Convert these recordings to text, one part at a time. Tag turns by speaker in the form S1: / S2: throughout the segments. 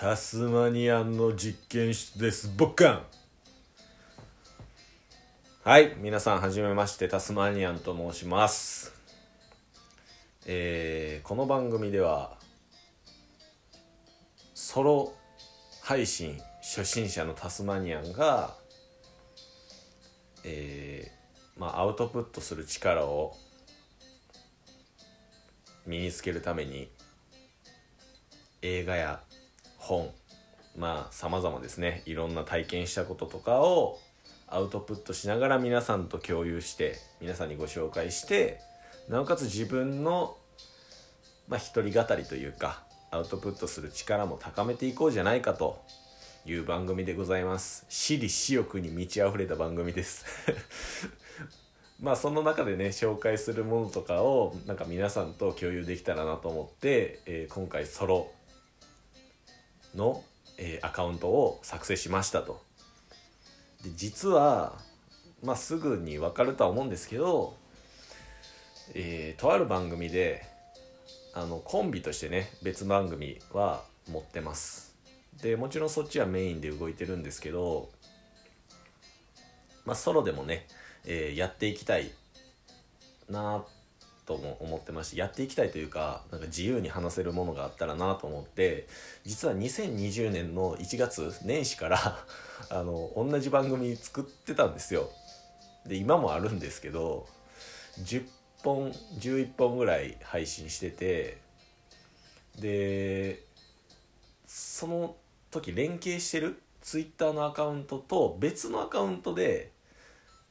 S1: タスマニアンの実験室です。ボッカン。はい皆さんはじめましてタスマニアンと申します。えー、この番組ではソロ配信初心者のタスマニアンがえー、まあアウトプットする力を身につけるために映画や本まあ様々ですね。いろんな体験したこととかをアウトプットしながら皆さんと共有して皆さんにご紹介してなおかつ自分のまあ一人語りというかアウトプットする力も高めていこうじゃないかという番組でございます。私利私欲に満ち溢れた番組です。まあその中でね紹介するものとかをなんか皆さんと共有できたらなと思って、えー、今回ソロの、えー、アカウントを作成しましたと。で実は、まあ、すぐに分かるとは思うんですけど、えー、とある番組であのコンビとしてね別番組は持ってます。でもちろんそっちはメインで動いてるんですけど、まあ、ソロでもね、えー、やっていきたいなってとも思ってましやっていきたいというかなんか自由に話せるものがあったらなと思って実は2020年の1月年始から あの同じ番組作ってたんですよ。で今もあるんですけど10本11本ぐらい配信しててでその時連携してる Twitter のアカウントと別のアカウントで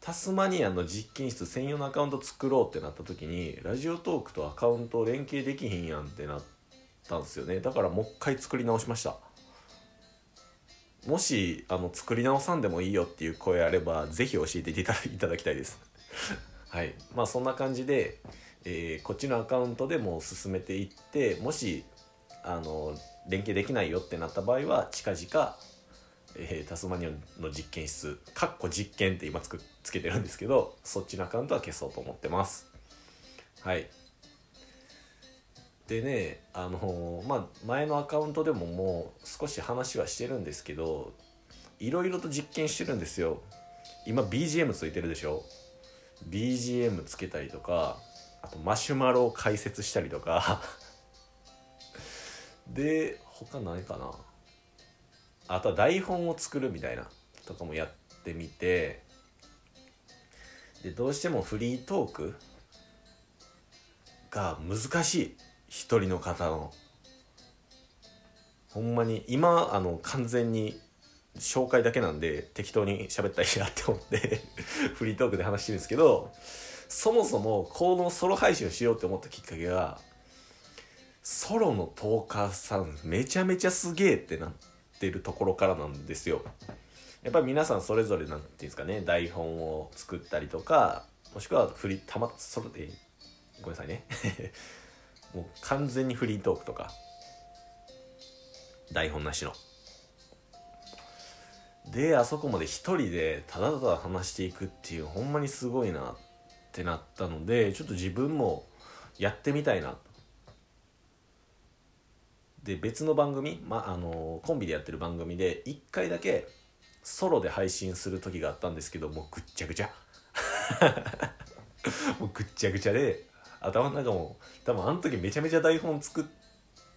S1: タスマニアの実験室専用のアカウント作ろうってなった時にラジオトークとアカウントを連携できひんやんってなったんですよね。だからもう一回作り直しました。もしあの作り直さんでもいいよっていう声あれば是非教えていただきたいです。はい。まあそんな感じで、えー、こっちのアカウントでも進めていってもしあの連携できないよってなった場合は近々えー、タスマニアの実験室かっこ実験って今つくつけてるんですけどそっちのアカウントは消そうと思ってます。はい。でねあのー、まあ前のアカウントでももう少し話はしてるんですけどいろいろと実験してるんですよ。今 BGM ついてるでしょ？BGM つけたりとかあとマシュマロを解説したりとか。で他何かな？あとは台本を作るみたいなとかもやってみてでどうしてもフリートークが難しい一人の方のほんまに今あの完全に紹介だけなんで適当に喋ったらいいなって思って フリートークで話してるんですけどそもそもこのソロ配信をしようって思ったきっかけがソロのトーカーさんめちゃめちゃすげえってなってってるところからなんですよ。やっぱり皆さんそれぞれ何て言うんですかね台本を作ったりとかもしくはフリたまそれでごめんなさいね もう完全にフリートークとか台本なしのであそこまで一人でただただ話していくっていうほんまにすごいなってなったのでちょっと自分もやってみたいなで別の番組、まあのコンビでやってる番組で1回だけソロで配信する時があったんですけどもうぐっちゃぐちゃ。もうぐっちゃぐちゃで頭の中も多分あの時めちゃめちゃ台本作っ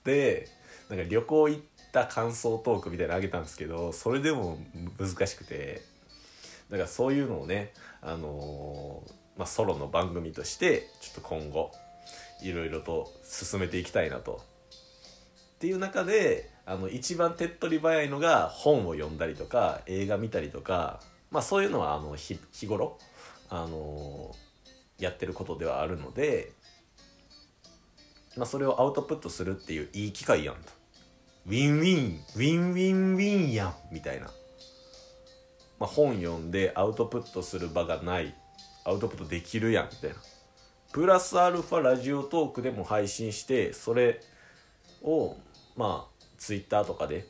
S1: てなんか旅行行った感想トークみたいなのあげたんですけどそれでも難しくてだからそういうのをねあのー、まあ、ソロの番組としてちょっと今後いろいろと進めていきたいなとっていう中であの一番手っ取り早いのが本を読んだりとか映画見たりとか、まあ、そういうのはあの日日頃、あの、やってることではあるので、まあ、それをアウトプットするっていういい機会やんと。ウィンウィンウィンウィンウィンやんみたいな。まあ、本読んでアウトプットする場がないアウトプットできるやんみたいな。プラスアルファラジオトークでも配信してそれをまあツイッターとかで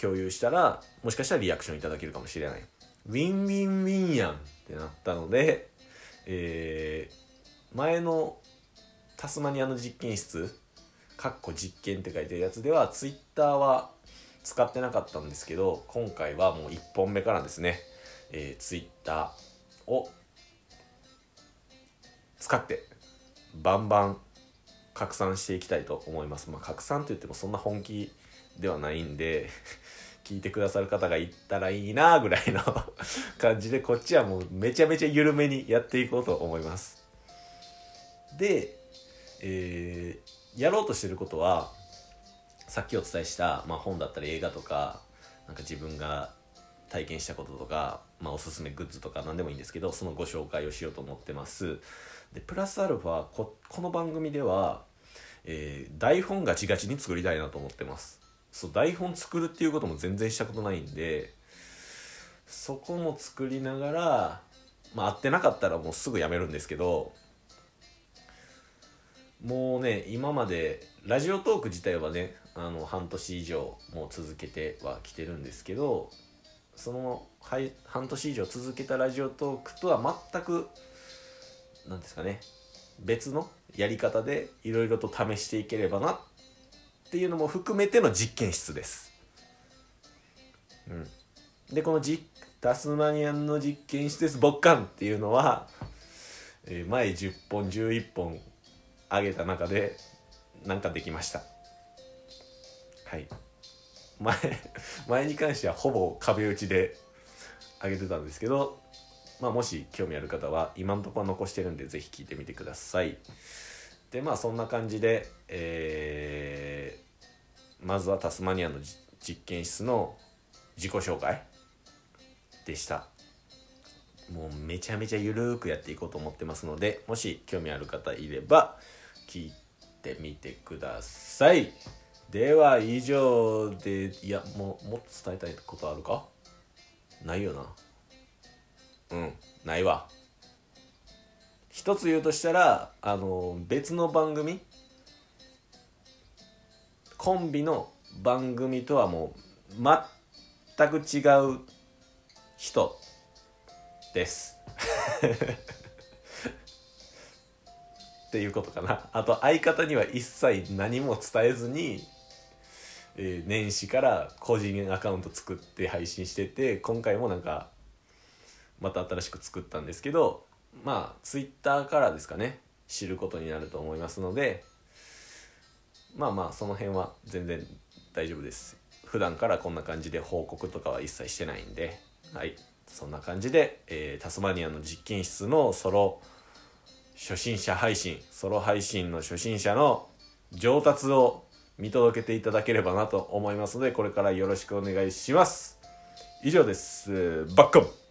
S1: 共有したらもしかしたらリアクションいただけるかもしれない。ウィンウィンウィンやんってなったので、えー、前のタスマニアの実験室かっこ実験って書いてるやつでは Twitter は使ってなかったんですけど今回はもう1本目からですね、えー、Twitter を使ってバンバン拡散していきたいと思います。まあ、拡散と言ってもそんな本気ではないんで 聞いてくださる方がいたらいいなぐらいの 感じでこっちはもうめちゃめちゃ緩めにやっていこうと思います。で、えー、やろうとしてることはさっきお伝えした、まあ、本だったり映画とかなんか自分が体験したこととか、まあ、おすすめグッズとか何でもいいんですけどそのご紹介をしようと思ってます。でプラスアルファここの番組では、えー、台本ガチガチに作りたいなと思ってます。そう台本作るっていうことも全然したことないんでそこも作りながらまあ合ってなかったらもうすぐやめるんですけどもうね今までラジオトーク自体はねあの半年以上もう続けてはきてるんですけどその半年以上続けたラジオトークとは全く何ですかね別のやり方でいろいろと試していければなっていうのも含めての実験室です。うん、でこのじタスマニアンの実験室ですボッカンっていうのは、えー、前10本11本上げた中でなんかできました。はい。前 前に関してはほぼ壁打ちで上げてたんですけどまあ、もし興味ある方は今のところ残してるんで是非聞いてみてください。でまあそんな感じで、えー、まずはタスマニアの実験室の自己紹介でした。もうめちゃめちゃゆるーくやっていこうと思ってますのでもし興味ある方いれば聞いてみてください。では以上でいやもうもっと伝えたいことあるか？ないよな。うん。ないわ。一つ言うとしたらあの別の番組？コンビの番組とはもう全く違う人。です。っていうことかな。あと相方には一切何も伝えずに、えー、年始から個人アカウント作って配信してて今回もなんかまた新しく作ったんですけどまあツイッターからですかね知ることになると思いますのでまあまあその辺は全然大丈夫です。普段からこんな感じで報告とかは一切してないんではい。そんな感じで、えー、タスマニアの実験室のソロ初心者配信ソロ配信の初心者の上達を見届けていただければなと思いますのでこれからよろしくお願いします。以上です。バックン。